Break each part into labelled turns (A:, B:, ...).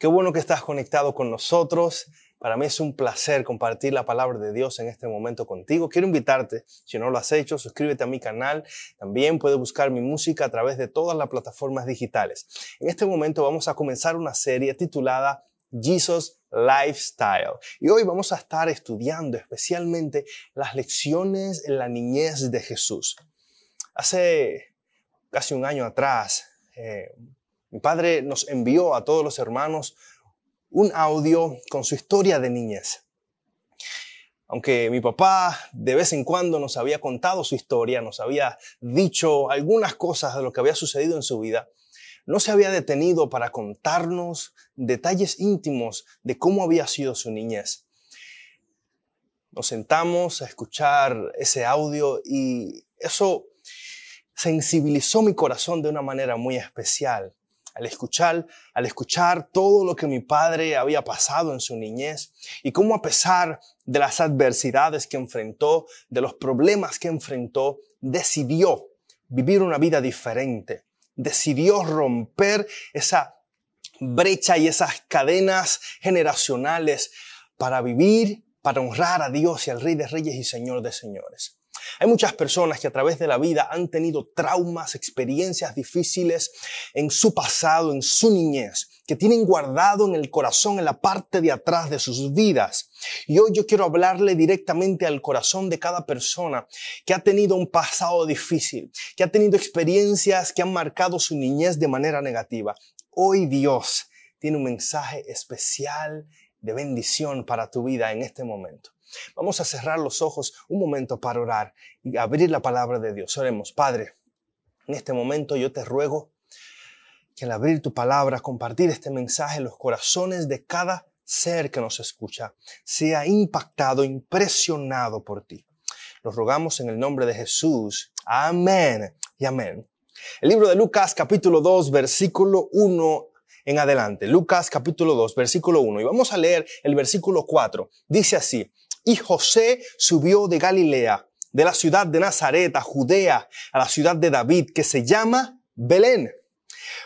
A: Qué bueno que estás conectado con nosotros. Para mí es un placer compartir la palabra de Dios en este momento contigo. Quiero invitarte, si no lo has hecho, suscríbete a mi canal. También puedes buscar mi música a través de todas las plataformas digitales. En este momento vamos a comenzar una serie titulada Jesus Lifestyle. Y hoy vamos a estar estudiando especialmente las lecciones en la niñez de Jesús. Hace casi un año atrás, eh, mi padre nos envió a todos los hermanos un audio con su historia de niñez. Aunque mi papá de vez en cuando nos había contado su historia, nos había dicho algunas cosas de lo que había sucedido en su vida, no se había detenido para contarnos detalles íntimos de cómo había sido su niñez. Nos sentamos a escuchar ese audio y eso sensibilizó mi corazón de una manera muy especial al escuchar, al escuchar todo lo que mi padre había pasado en su niñez y cómo a pesar de las adversidades que enfrentó, de los problemas que enfrentó, decidió vivir una vida diferente. Decidió romper esa brecha y esas cadenas generacionales para vivir, para honrar a Dios y al Rey de Reyes y Señor de Señores. Hay muchas personas que a través de la vida han tenido traumas, experiencias difíciles en su pasado, en su niñez, que tienen guardado en el corazón, en la parte de atrás de sus vidas. Y hoy yo quiero hablarle directamente al corazón de cada persona que ha tenido un pasado difícil, que ha tenido experiencias que han marcado su niñez de manera negativa. Hoy Dios tiene un mensaje especial de bendición para tu vida en este momento. Vamos a cerrar los ojos un momento para orar y abrir la palabra de Dios. Oremos, Padre, en este momento yo te ruego que al abrir tu palabra, compartir este mensaje en los corazones de cada ser que nos escucha, sea impactado, impresionado por ti. Lo rogamos en el nombre de Jesús. Amén y amén. El libro de Lucas capítulo 2 versículo 1 en adelante. Lucas capítulo 2 versículo 1. Y vamos a leer el versículo 4. Dice así, y José subió de Galilea, de la ciudad de Nazaret a Judea, a la ciudad de David, que se llama Belén,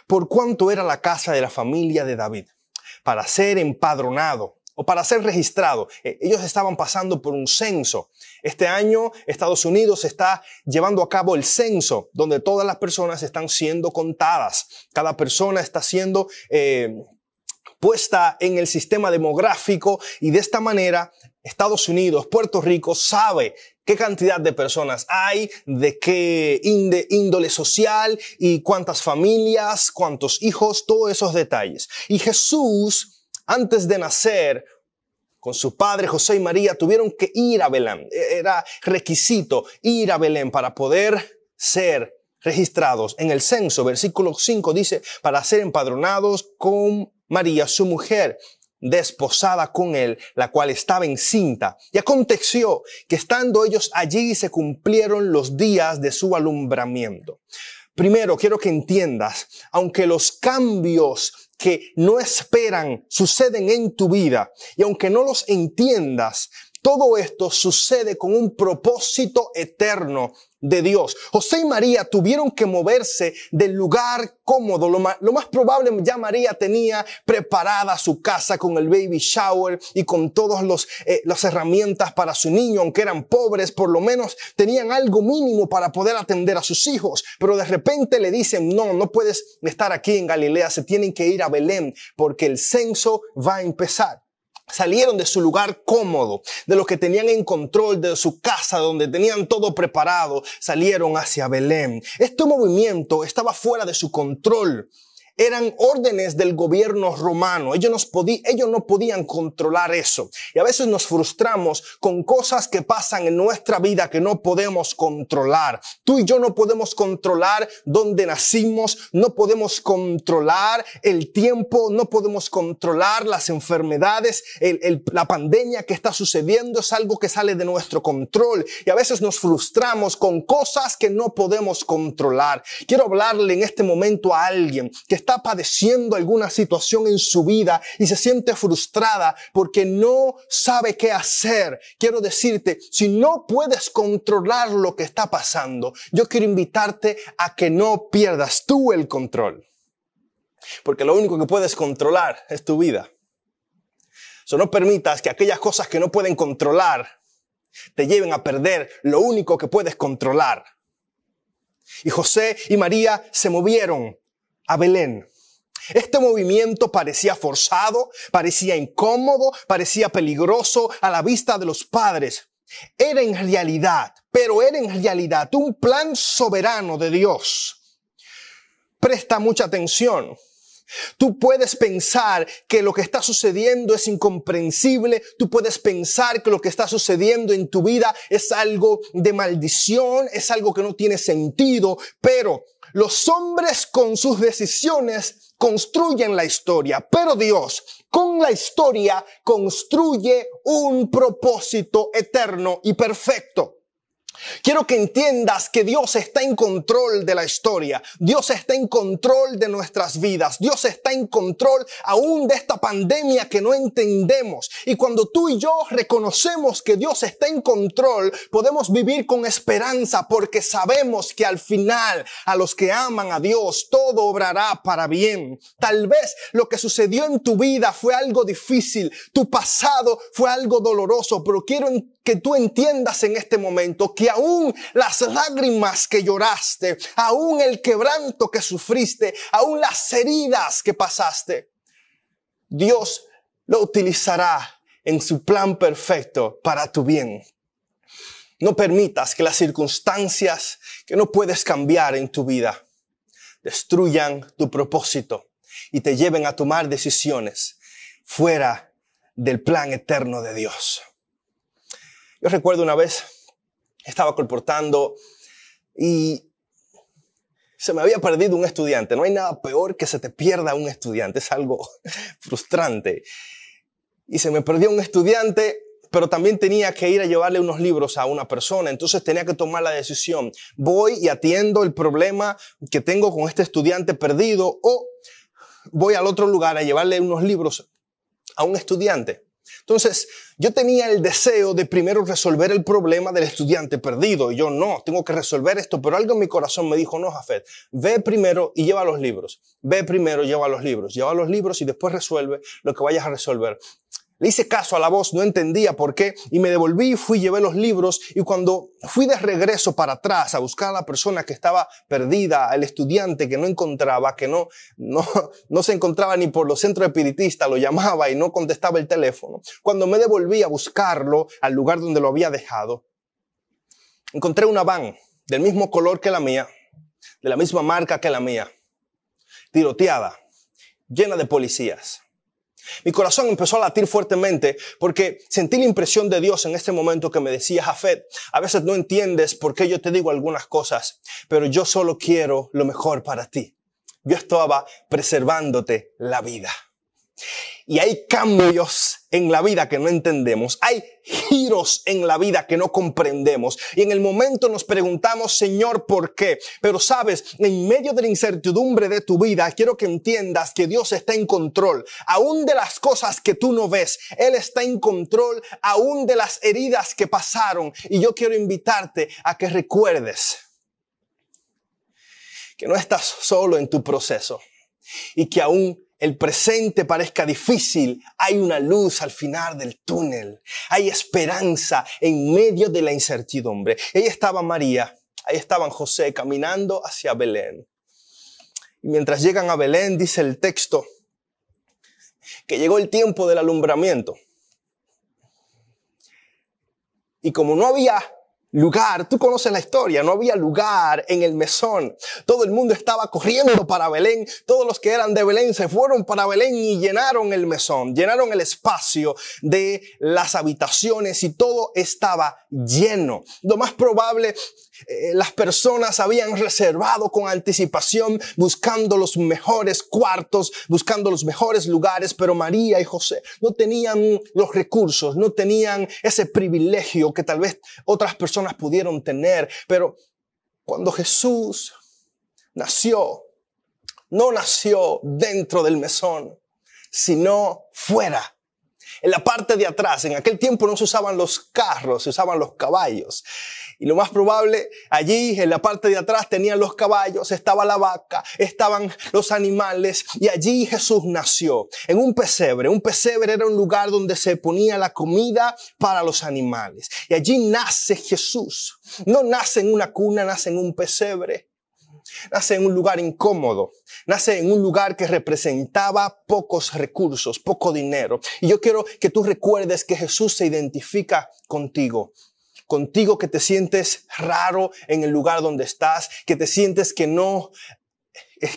A: por cuanto era la casa de la familia de David, para ser empadronado o para ser registrado. E, ellos estaban pasando por un censo. Este año Estados Unidos está llevando a cabo el censo, donde todas las personas están siendo contadas. Cada persona está siendo eh, puesta en el sistema demográfico y de esta manera Estados Unidos, Puerto Rico sabe qué cantidad de personas hay, de qué índole social y cuántas familias, cuántos hijos, todos esos detalles. Y Jesús, antes de nacer, con su padre José y María, tuvieron que ir a Belén. E-, era requisito ir a Belén para poder ser registrados en el censo. Versículo 5 dice, para ser empadronados con María, su mujer, desposada con él, la cual estaba encinta. Y aconteció que estando ellos allí se cumplieron los días de su alumbramiento. Primero, quiero que entiendas, aunque los cambios que no esperan suceden en tu vida y aunque no los entiendas, todo esto sucede con un propósito eterno de Dios. José y María tuvieron que moverse del lugar cómodo. Lo más, probable ya María tenía preparada su casa con el baby shower y con todas eh, las herramientas para su niño, aunque eran pobres, por lo menos tenían algo mínimo para poder atender a sus hijos. Pero de repente le dicen, no, no puedes estar aquí en Galilea, se tienen que ir a Belén porque el censo va a empezar. Salieron de su lugar cómodo, de lo que tenían en control, de su casa donde tenían todo preparado, salieron hacia Belén. Este movimiento estaba fuera de su control eran órdenes del gobierno romano. Ellos, ellos no podían controlar eso. Y a veces nos frustramos con cosas que pasan en nuestra vida que no podemos controlar. Tú y yo no podemos controlar dónde nacimos, no podemos controlar el tiempo, no podemos controlar las enfermedades, la pandemia que está sucediendo es algo que sale de nuestro control. Y a veces nos frustramos con cosas que no podemos controlar. Quiero hablarle en este momento a alguien que está padeciendo alguna situación en su vida y se siente frustrada porque no sabe qué hacer, quiero decirte, si no puedes controlar lo que está pasando, yo quiero invitarte a que no pierdas tú el control. Porque lo único que puedes controlar es tu vida. So, no permitas que aquellas cosas que no pueden controlar te lleven a perder lo único que puedes controlar. Y José y María se movieron a Belén. Este movimiento parecía forzado, parecía incómodo, parecía peligroso a la vista de los padres. Era en realidad, pero era en realidad un plan soberano de Dios. Presta mucha atención. Tú puedes pensar que lo que está sucediendo es incomprensible. Tú puedes pensar que lo que está sucediendo en tu vida es algo de maldición, es algo que no tiene sentido. Pero los hombres con sus decisiones construyen la historia. Pero Dios con la historia construye un propósito eterno y perfecto. Quiero que entiendas que Dios está en control de la historia. Dios está en control de nuestras vidas. Dios está en control aún de esta pandemia que no entendemos. Y cuando tú y yo reconocemos que Dios está en control, podemos vivir con esperanza porque sabemos que al final a los que aman a Dios todo obrará para bien. Tal vez lo que sucedió en tu vida fue algo difícil. Tu pasado fue algo doloroso, pero quiero que tú entiendas en este momento que aún las lágrimas que lloraste, aún el quebranto que sufriste, aún las heridas que pasaste, Dios lo utilizará en su plan perfecto para tu bien. No permitas que las circunstancias que no puedes cambiar en tu vida destruyan tu propósito y te lleven a tomar decisiones fuera del plan eterno de Dios. Yo recuerdo una vez, estaba colportando y se me había perdido un estudiante. No hay nada peor que se te pierda un estudiante, es algo frustrante. Y se me perdió un estudiante, pero también tenía que ir a llevarle unos libros a una persona, entonces tenía que tomar la decisión. Voy y atiendo el problema que tengo con este estudiante perdido o voy al otro lugar a llevarle unos libros a un estudiante. Entonces, yo tenía el deseo de primero resolver el problema del estudiante perdido. Y yo no, tengo que resolver esto. Pero algo en mi corazón me dijo, no, Jafet, ve primero y lleva los libros. Ve primero, lleva los libros. Lleva los libros y después resuelve lo que vayas a resolver. Hice caso a la voz, no entendía por qué, y me devolví, fui, llevé los libros, y cuando fui de regreso para atrás a buscar a la persona que estaba perdida, al estudiante que no encontraba, que no, no, no se encontraba ni por los centros espiritistas, lo llamaba y no contestaba el teléfono. Cuando me devolví a buscarlo al lugar donde lo había dejado, encontré una van del mismo color que la mía, de la misma marca que la mía, tiroteada, llena de policías. Mi corazón empezó a latir fuertemente porque sentí la impresión de Dios en este momento que me decía, Jafet, a veces no entiendes por qué yo te digo algunas cosas, pero yo solo quiero lo mejor para ti. Yo estaba preservándote la vida. Y hay cambios en la vida que no entendemos. Hay giros en la vida que no comprendemos. Y en el momento nos preguntamos, Señor, ¿por qué? Pero sabes, en medio de la incertidumbre de tu vida, quiero que entiendas que Dios está en control. Aún de las cosas que tú no ves, Él está en control, aún de las heridas que pasaron. Y yo quiero invitarte a que recuerdes que no estás solo en tu proceso y que aún el presente parezca difícil, hay una luz al final del túnel. Hay esperanza en medio de la incertidumbre. Ahí estaba María, ahí estaban José caminando hacia Belén. Y mientras llegan a Belén, dice el texto, que llegó el tiempo del alumbramiento. Y como no había lugar. Tú conoces la historia, no había lugar en el mesón. Todo el mundo estaba corriendo para Belén. Todos los que eran de Belén se fueron para Belén y llenaron el mesón, llenaron el espacio de las habitaciones y todo estaba lleno. Lo más probable eh, las personas habían reservado con anticipación buscando los mejores cuartos, buscando los mejores lugares, pero María y José no tenían los recursos, no tenían ese privilegio que tal vez otras personas pudieron tener. Pero cuando Jesús nació, no nació dentro del mesón, sino fuera En la parte de atrás, en aquel tiempo no se usaban los carros, se usaban los caballos. Y lo más probable, allí en la parte de atrás tenían los caballos, estaba la vaca, estaban los animales y allí Jesús nació en un pesebre. Un pesebre era un lugar donde se ponía la comida para los animales. Y allí nace Jesús. No nace en una cuna, nace en un pesebre. Nace en un lugar incómodo, nace en un lugar que representaba pocos recursos, poco dinero. Y yo quiero que tú recuerdes que Jesús se identifica contigo contigo que te sientes raro en el lugar donde estás, que te sientes que no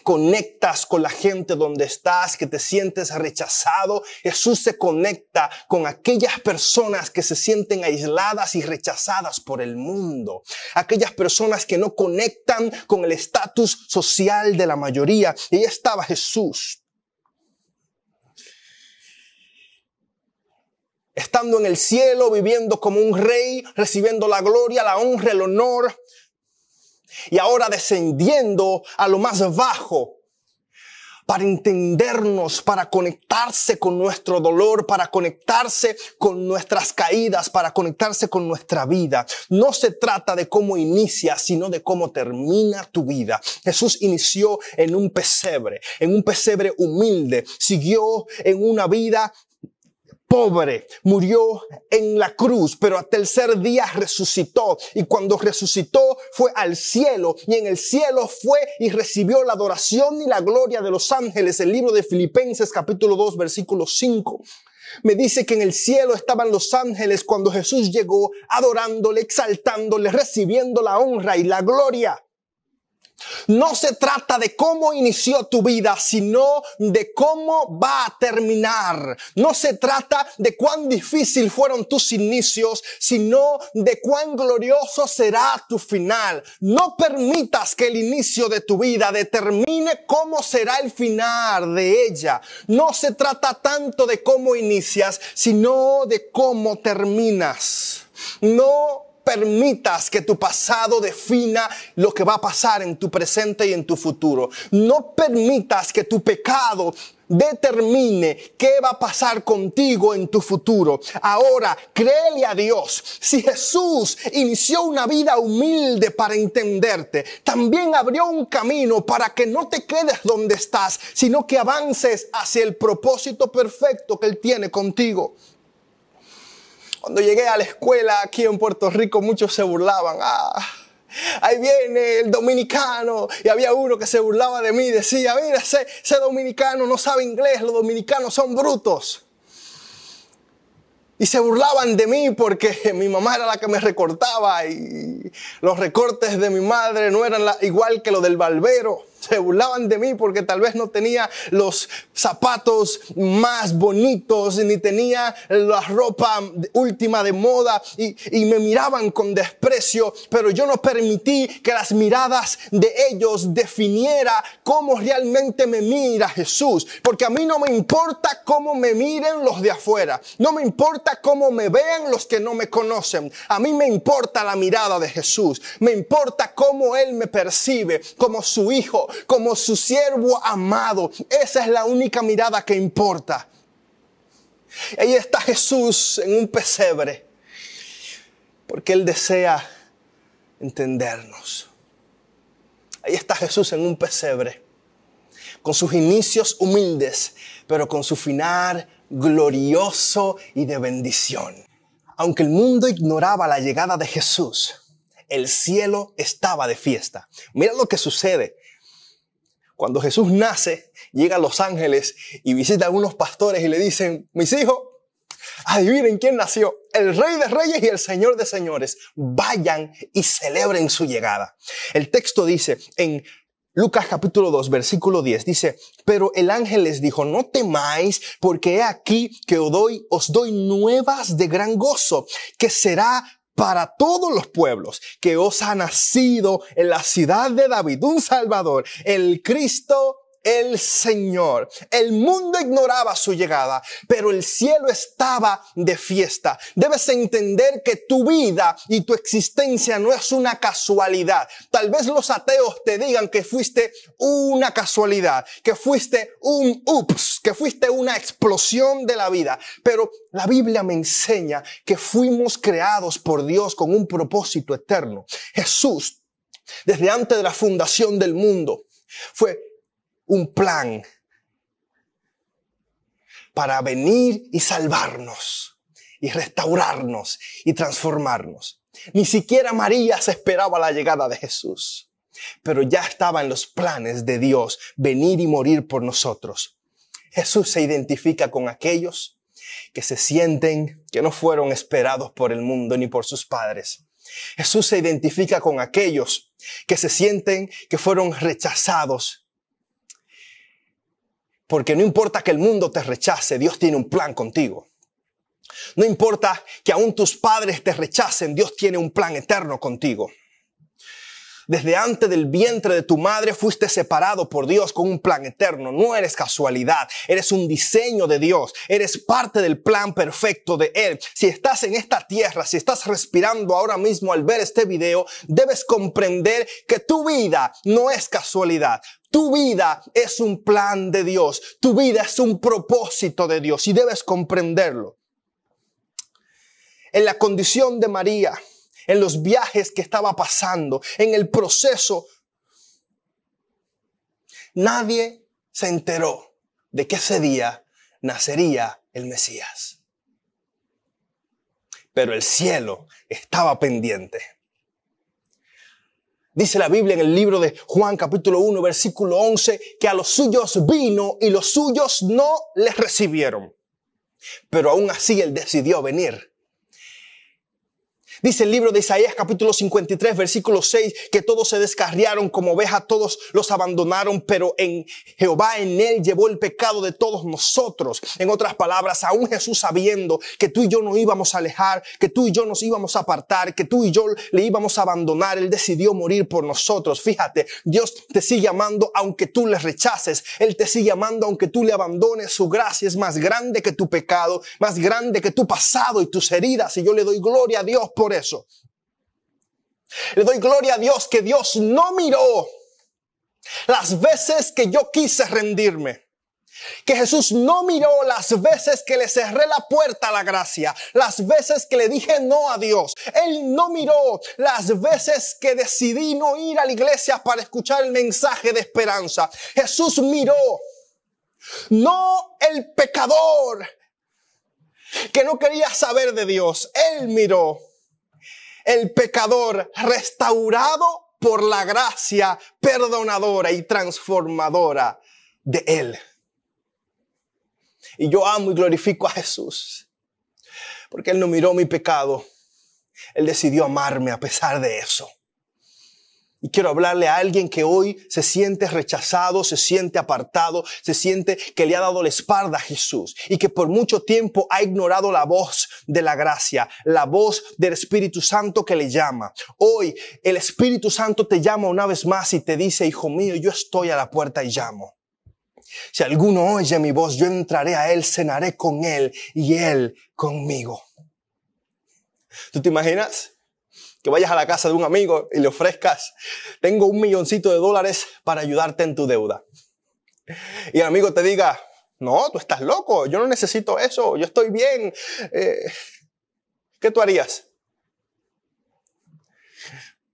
A: conectas con la gente donde estás, que te sientes rechazado. Jesús se conecta con aquellas personas que se sienten aisladas y rechazadas por el mundo. Aquellas personas que no conectan con el estatus social de la mayoría. Y ahí estaba Jesús estando en el cielo, viviendo como un rey, recibiendo la gloria, la honra, el honor, y ahora descendiendo a lo más bajo para entendernos, para conectarse con nuestro dolor, para conectarse con nuestras caídas, para conectarse con nuestra vida. No se trata de cómo inicia, sino de cómo termina tu vida. Jesús inició en un pesebre, en un pesebre humilde, siguió en una vida pobre, murió en la cruz, pero al tercer día resucitó. Y cuando resucitó fue al cielo y en el cielo fue y recibió la adoración y la gloria de los ángeles. El libro de Filipenses capítulo 2 versículo 5. Me dice que en el cielo estaban los ángeles cuando Jesús llegó adorándole, exaltándole, recibiendo la honra y la gloria. No se trata de cómo inició tu vida, sino de cómo va a terminar. No se trata de cuán difícil fueron tus inicios, sino de cuán glorioso será tu final. No permitas que el inicio de tu vida determine cómo será el final de ella. No se trata tanto de cómo inicias, sino de cómo terminas. No permitas que tu pasado defina lo que va a pasar en tu presente y en tu futuro. No permitas que tu pecado determine qué va a pasar contigo en tu futuro. Ahora, créele a Dios. Si Jesús inició una vida humilde para entenderte, también abrió un camino para que no te quedes donde estás, sino que avances hacia el propósito perfecto que Él tiene contigo. Cuando llegué a la escuela aquí en Puerto Rico, muchos se burlaban. Ah, ahí viene el dominicano. Y había uno que se burlaba de mí y decía, mira, ese, ese dominicano no sabe inglés, los dominicanos son brutos. Y se burlaban de mí porque mi mamá era la que me recortaba y los recortes de mi madre no eran igual que los del barbero se burlaban de mí porque tal vez no tenía los zapatos más bonitos ni tenía la ropa última de moda y, me miraban con desprecio, pero yo no permití que las miradas de ellos definiera cómo realmente me mira Jesús, porque a mí no me importa cómo me miren los de afuera, no me importa cómo me vean los que no me conocen, a mí me importa la mirada de Jesús, me importa cómo Él me percibe como su hijo, como su siervo amado. Esa es la única mirada que importa. Ahí está Jesús en un pesebre, porque Él desea entendernos. Ahí está Jesús en un pesebre, con sus inicios humildes, pero con su final glorioso y de bendición. Aunque el mundo ignoraba la llegada de Jesús, el cielo estaba de fiesta. Mira lo que sucede cuando Jesús nace, llega a Los Ángeles y visita a algunos pastores y le dicen, mis hijos, adivinen quién nació, el Rey de Reyes y el Señor de Señores. Vayan y celebren su llegada. El texto dice en Lucas capítulo 2, versículo 10 dice, pero el ángel les dijo, no temáis, porque he aquí que os doy, os doy nuevas de gran gozo, que será para todos los pueblos que os ha nacido en la ciudad de David un Salvador, el Cristo el Señor. El mundo ignoraba su llegada, pero el cielo estaba de fiesta. Debes entender que tu vida y tu existencia no es una casualidad. Tal vez los ateos te digan que fuiste una casualidad, que fuiste un ups, que fuiste una explosión de la vida. Pero la Biblia me enseña que fuimos creados por Dios con un propósito eterno. Jesús, desde antes de la fundación del mundo, fue un plan para venir y salvarnos y restaurarnos y transformarnos. Ni siquiera María se esperaba la llegada de Jesús, pero ya estaba en los planes de Dios venir y morir por nosotros. Jesús se identifica con aquellos que se sienten que no fueron esperados por el mundo ni por sus padres. Jesús se identifica con aquellos que se sienten que fueron rechazados porque no importa que el mundo te rechace, Dios tiene un plan contigo. No importa que aún tus padres te rechacen, Dios tiene un plan eterno contigo. Desde antes del vientre de tu madre fuiste separado por Dios con un plan eterno. No eres casualidad, eres un diseño de Dios, eres parte del plan perfecto de Él. Si estás en esta tierra, si estás respirando ahora mismo al ver este video, debes comprender que tu vida no es casualidad. Tu vida es un plan de Dios, tu vida es un propósito de Dios y debes comprenderlo. En la condición de María, en los viajes que estaba pasando, en el proceso. Nadie se enteró de que ese día nacería el Mesías. Pero el cielo estaba pendiente. Dice la Biblia en el libro de Juan capítulo 1 versículo 11 que a los suyos vino y los suyos no les recibieron. Pero aún así él decidió venir Dice el libro de Isaías capítulo 53 versículo 6 que todos se descarriaron como ovejas, todos los abandonaron, pero en Jehová en él llevó el pecado de todos nosotros. En otras palabras, aún Jesús sabiendo que tú y yo nos íbamos a alejar, que tú y yo nos íbamos a apartar, que tú y yo le íbamos a abandonar, él decidió morir por nosotros. Fíjate, Dios te sigue amando aunque tú le rechaces, él te sigue amando aunque tú le abandones. Su gracia es más grande que tu pecado, más grande que tu pasado y tus heridas. Y yo le doy gloria a Dios por eso. Le doy gloria a Dios que Dios no miró las veces que yo quise rendirme. Que Jesús no miró las veces que le cerré la puerta a la gracia, las veces que le dije no a Dios. Él no miró las veces que decidí no ir a la iglesia para escuchar el mensaje de esperanza. Jesús miró no el pecador que no quería saber de Dios. Él miró el pecador restaurado por la gracia perdonadora y transformadora de Él. Y yo amo y glorifico a Jesús, porque Él no miró mi pecado, Él decidió amarme a pesar de eso. Y quiero hablarle a alguien que hoy se siente rechazado, se siente apartado, se siente que le ha dado la espalda a Jesús y que por mucho tiempo ha ignorado la voz de la gracia, la voz del Espíritu Santo que le llama. Hoy el Espíritu Santo te llama una vez más y te dice, hijo mío, yo estoy a la puerta y llamo. Si alguno oye mi voz, yo entraré a él, cenaré con él y él conmigo. ¿Tú te imaginas? Que vayas a la casa de un amigo y le ofrezcas, tengo un milloncito de dólares para ayudarte en tu deuda. Y el amigo te diga, no, tú estás loco, yo no necesito eso, yo estoy bien. Eh, ¿Qué tú harías?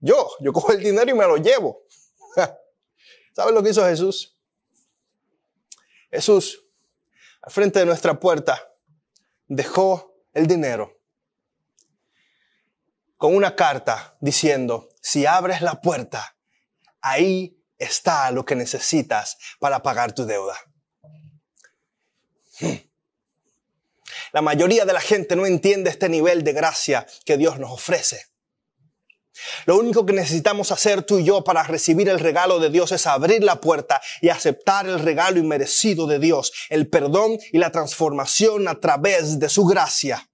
A: Yo, yo cojo el dinero y me lo llevo. ¿Sabes lo que hizo Jesús? Jesús, al frente de nuestra puerta, dejó el dinero con una carta diciendo, si abres la puerta, ahí está lo que necesitas para pagar tu deuda. Hmm. La mayoría de la gente no entiende este nivel de gracia que Dios nos ofrece. Lo único que necesitamos hacer tú y yo para recibir el regalo de Dios es abrir la puerta y aceptar el regalo inmerecido de Dios, el perdón y la transformación a través de su gracia.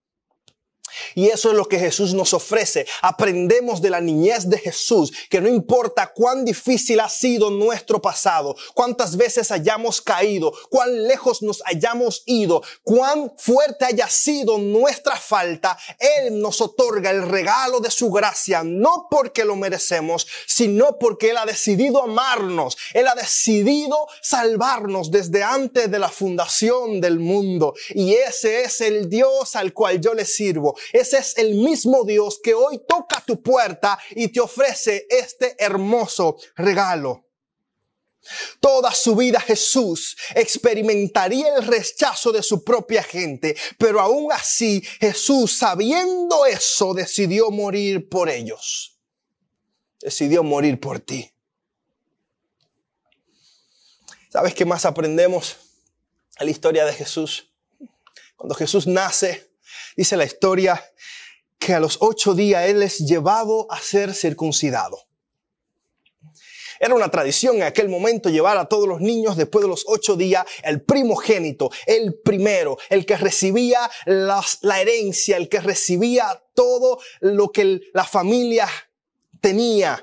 A: Y eso es lo que Jesús nos ofrece. Aprendemos de la niñez de Jesús, que no importa cuán difícil ha sido nuestro pasado, cuántas veces hayamos caído, cuán lejos nos hayamos ido, cuán fuerte haya sido nuestra falta, Él nos otorga el regalo de su gracia, no porque lo merecemos, sino porque Él ha decidido amarnos, Él ha decidido salvarnos desde antes de la fundación del mundo. Y ese es el Dios al cual yo le sirvo. Ese es el mismo Dios que hoy toca tu puerta y te ofrece este hermoso regalo. Toda su vida Jesús experimentaría el rechazo de su propia gente, pero aún así Jesús, sabiendo eso, decidió morir por ellos. Decidió morir por ti. ¿Sabes qué más aprendemos en la historia de Jesús? Cuando Jesús nace, dice la historia que a los ocho días Él es llevado a ser circuncidado. Era una tradición en aquel momento llevar a todos los niños después de los ocho días, el primogénito, el primero, el que recibía la herencia, el que recibía todo lo que la familia tenía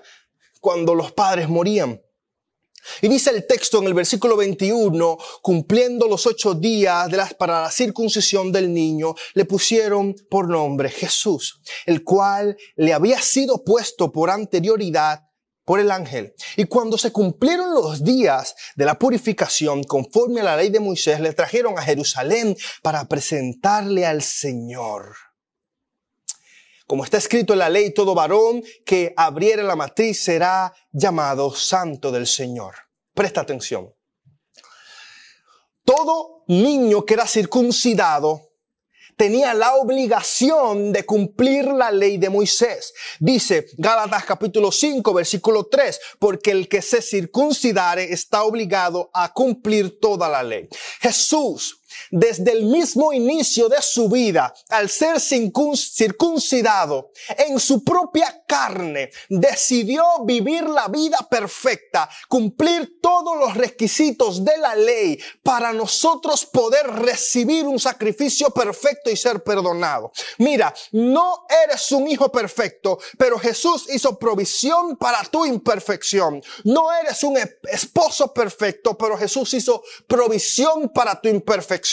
A: cuando los padres morían. Y dice el texto en el versículo 21, cumpliendo los ocho días de las, para la circuncisión del niño, le pusieron por nombre Jesús, el cual le había sido puesto por anterioridad por el ángel. Y cuando se cumplieron los días de la purificación conforme a la ley de Moisés, le trajeron a Jerusalén para presentarle al Señor. Como está escrito en la ley, todo varón que abriere la matriz será llamado santo del Señor. Presta atención. Todo niño que era circuncidado tenía la obligación de cumplir la ley de Moisés. Dice Gálatas capítulo 5 versículo 3, porque el que se circuncidare está obligado a cumplir toda la ley. Jesús desde el mismo inicio de su vida, al ser circuncidado en su propia carne, decidió vivir la vida perfecta, cumplir todos los requisitos de la ley para nosotros poder recibir un sacrificio perfecto y ser perdonado. Mira, no eres un hijo perfecto, pero Jesús hizo provisión para tu imperfección. No eres un esposo perfecto, pero Jesús hizo provisión para tu imperfección.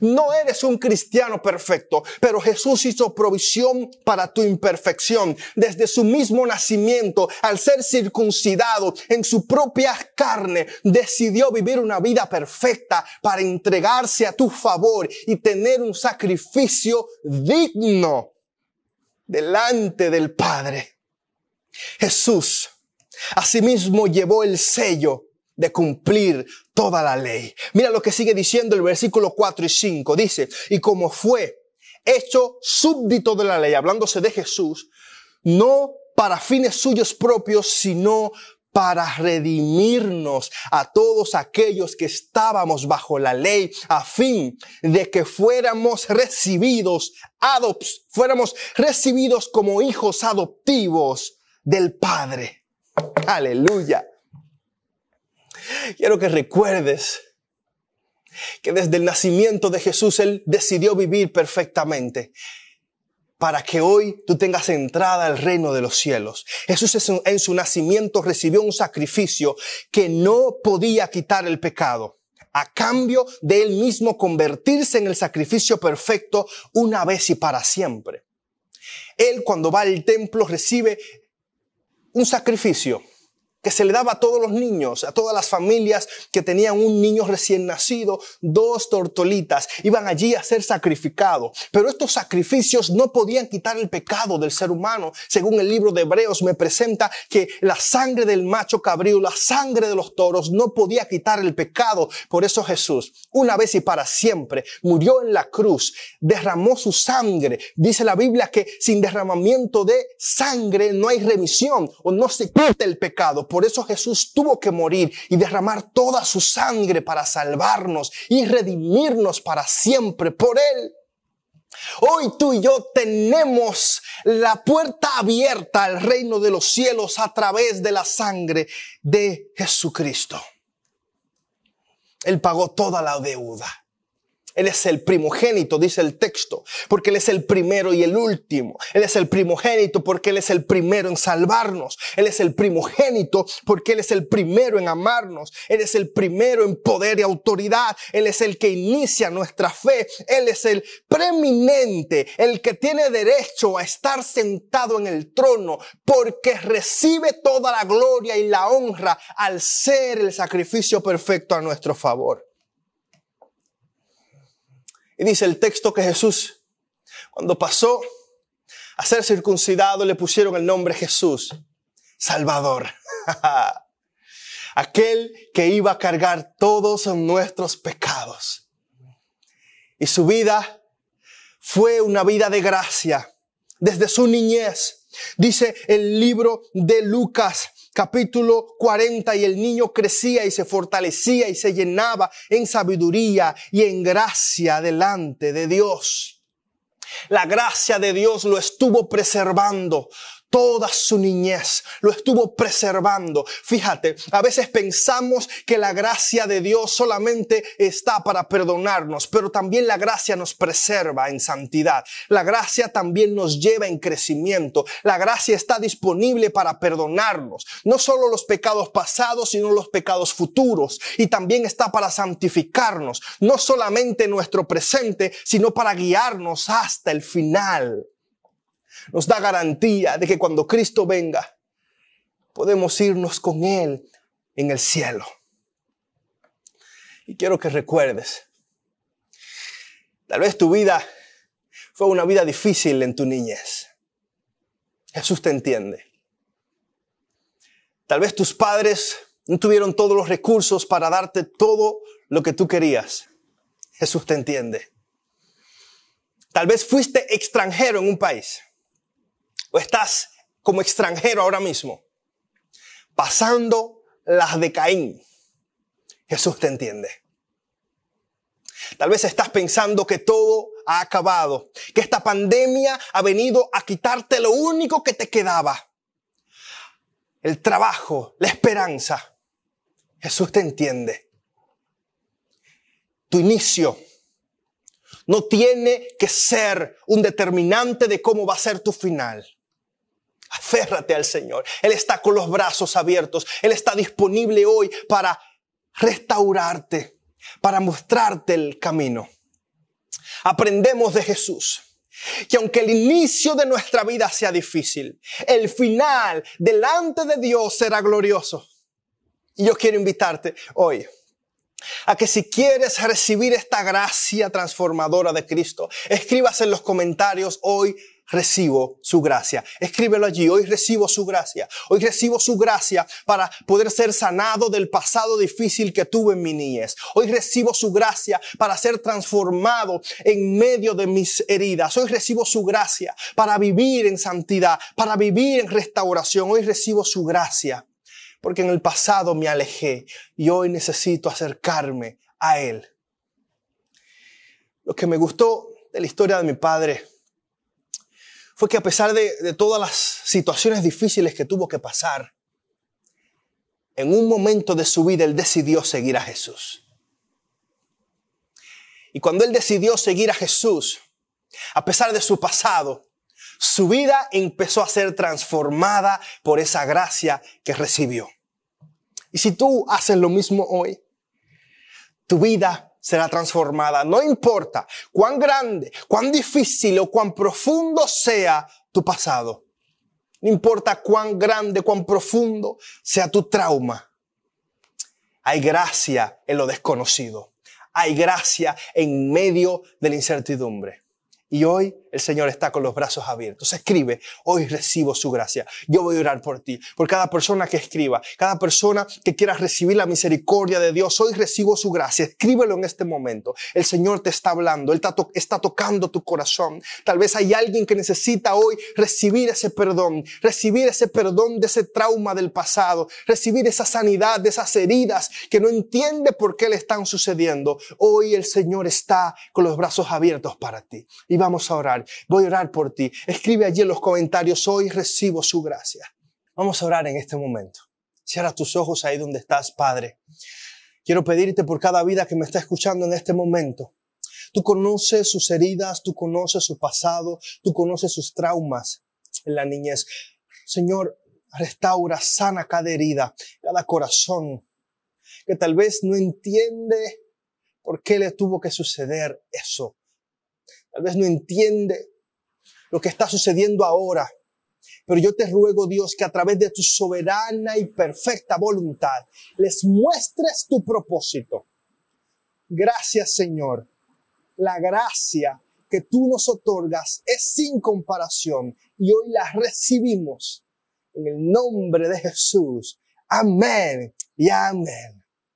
A: No eres un cristiano perfecto, pero Jesús hizo provisión para tu imperfección. Desde su mismo nacimiento, al ser circuncidado en su propia carne, decidió vivir una vida perfecta para entregarse a tu favor y tener un sacrificio digno delante del Padre. Jesús asimismo llevó el sello de cumplir toda la ley. Mira lo que sigue diciendo el versículo 4 y 5. Dice, y como fue hecho súbdito de la ley, hablándose de Jesús, no para fines suyos propios, sino para redimirnos a todos aquellos que estábamos bajo la ley, a fin de que fuéramos recibidos, adops, fuéramos recibidos como hijos adoptivos del Padre. Aleluya. Quiero que recuerdes que desde el nacimiento de Jesús Él decidió vivir perfectamente para que hoy tú tengas entrada al reino de los cielos. Jesús en su nacimiento recibió un sacrificio que no podía quitar el pecado a cambio de él mismo convertirse en el sacrificio perfecto una vez y para siempre. Él cuando va al templo recibe un sacrificio que se le daba a todos los niños, a todas las familias que tenían un niño recién nacido, dos tortolitas, iban allí a ser sacrificados. Pero estos sacrificios no podían quitar el pecado del ser humano. Según el libro de Hebreos me presenta que la sangre del macho cabrío, la sangre de los toros no podía quitar el pecado. Por eso Jesús, una vez y para siempre, murió en la cruz, derramó su sangre. Dice la Biblia que sin derramamiento de sangre no hay remisión o no se quita el pecado. Por eso Jesús tuvo que morir y derramar toda su sangre para salvarnos y redimirnos para siempre por Él. Hoy tú y yo tenemos la puerta abierta al reino de los cielos a través de la sangre de Jesucristo. Él pagó toda la deuda. Él es el primogénito, dice el texto, porque Él es el primero y el último. Él es el primogénito porque Él es el primero en salvarnos. Él es el primogénito porque Él es el primero en amarnos. Él es el primero en poder y autoridad. Él es el que inicia nuestra fe. Él es el preeminente, el que tiene derecho a estar sentado en el trono porque recibe toda la gloria y la honra al ser el sacrificio perfecto a nuestro favor. Y dice el texto que Jesús, cuando pasó a ser circuncidado, le pusieron el nombre Jesús, Salvador. Aquel que iba a cargar todos nuestros pecados. Y su vida fue una vida de gracia desde su niñez. Dice el libro de Lucas capítulo 40 y el niño crecía y se fortalecía y se llenaba en sabiduría y en gracia delante de Dios. La gracia de Dios lo estuvo preservando toda su niñez, lo estuvo preservando. Fíjate, a veces pensamos que la gracia de Dios solamente está para perdonarnos, pero también la gracia nos preserva en santidad. La gracia también nos lleva en crecimiento. La gracia está disponible para perdonarnos, no solo los pecados pasados, sino los pecados futuros. Y también está para santificarnos, no solamente nuestro presente, sino para guiarnos hasta el final nos da garantía de que cuando Cristo venga, podemos irnos con Él en el cielo. Y quiero que recuerdes, tal vez tu vida fue una vida difícil en tu niñez. Jesús te entiende. Tal vez tus padres no tuvieron todos los recursos para darte todo lo que tú querías. Jesús te entiende. Tal vez fuiste extranjero en un país o estás como extranjero ahora mismo, pasando las de Caín, Jesús te entiende. Tal vez estás pensando que todo ha acabado, que esta pandemia ha venido a quitarte lo único que te quedaba. El trabajo, la esperanza. Jesús te entiende. Tu inicio no tiene que ser un determinante de cómo va a ser tu final. Aférrate al Señor. Él está con los brazos abiertos. Él está disponible hoy para restaurarte, para mostrarte el camino. Aprendemos de Jesús que aunque el inicio de nuestra vida sea difícil, el final delante de Dios será glorioso. Y yo quiero invitarte hoy a que si quieres recibir esta gracia transformadora de Cristo, escribas en los comentarios hoy recibo su gracia. Escríbelo allí, hoy recibo su gracia. Hoy recibo su gracia para poder ser sanado del pasado difícil que tuve en mi niñez. Hoy recibo su gracia para ser transformado en medio de mis heridas. Hoy recibo su gracia para vivir en santidad, para vivir en restauración. Hoy recibo su gracia porque en el pasado me alejé y hoy necesito acercarme a Él. Lo que me gustó de la historia de mi padre fue que a pesar de, todas las situaciones difíciles que tuvo que pasar, en un momento de su vida él decidió seguir a Jesús. Y cuando él decidió seguir a Jesús, a pesar de su pasado, su vida empezó a ser transformada por esa gracia que recibió. Y si tú haces lo mismo hoy, tu vida será transformada. No importa cuán grande, cuán difícil o cuán profundo sea tu pasado. No importa cuán grande, cuán profundo sea tu trauma. Hay gracia en lo desconocido. Hay gracia en medio de la incertidumbre. Y hoy el Señor está con los brazos abiertos. Escribe, hoy recibo su gracia. Yo voy a orar por ti, por cada persona que escriba, cada persona que quiera recibir la misericordia de Dios. Hoy recibo su gracia. Escríbelo en este momento. El Señor te está hablando, Él está, tocando tu corazón. Tal vez hay alguien que necesita hoy recibir ese perdón, recibir ese perdón de ese trauma del pasado, recibir esa sanidad de esas heridas que no entiende por qué le están sucediendo. Hoy el Señor está con los brazos abiertos para ti. Y vamos a Voy a orar por ti. Escribe allí en los comentarios, hoy recibo su gracia. Vamos a orar en este momento. Cierra tus ojos ahí donde estás, Padre. Quiero pedirte por cada vida que me está escuchando en este momento. Tú conoces sus heridas, tú conoces su pasado, tú conoces sus traumas en la niñez. Señor, restaura, sana cada herida, cada corazón que tal vez no entiende por qué le tuvo que suceder eso. Tal vez no entiende lo que está sucediendo ahora. Pero yo te ruego, Dios, que a través de tu soberana y perfecta voluntad les muestres tu propósito. Gracias, Señor. La gracia que tú nos otorgas es sin comparación y hoy la recibimos en el nombre de Jesús. Amén y amén.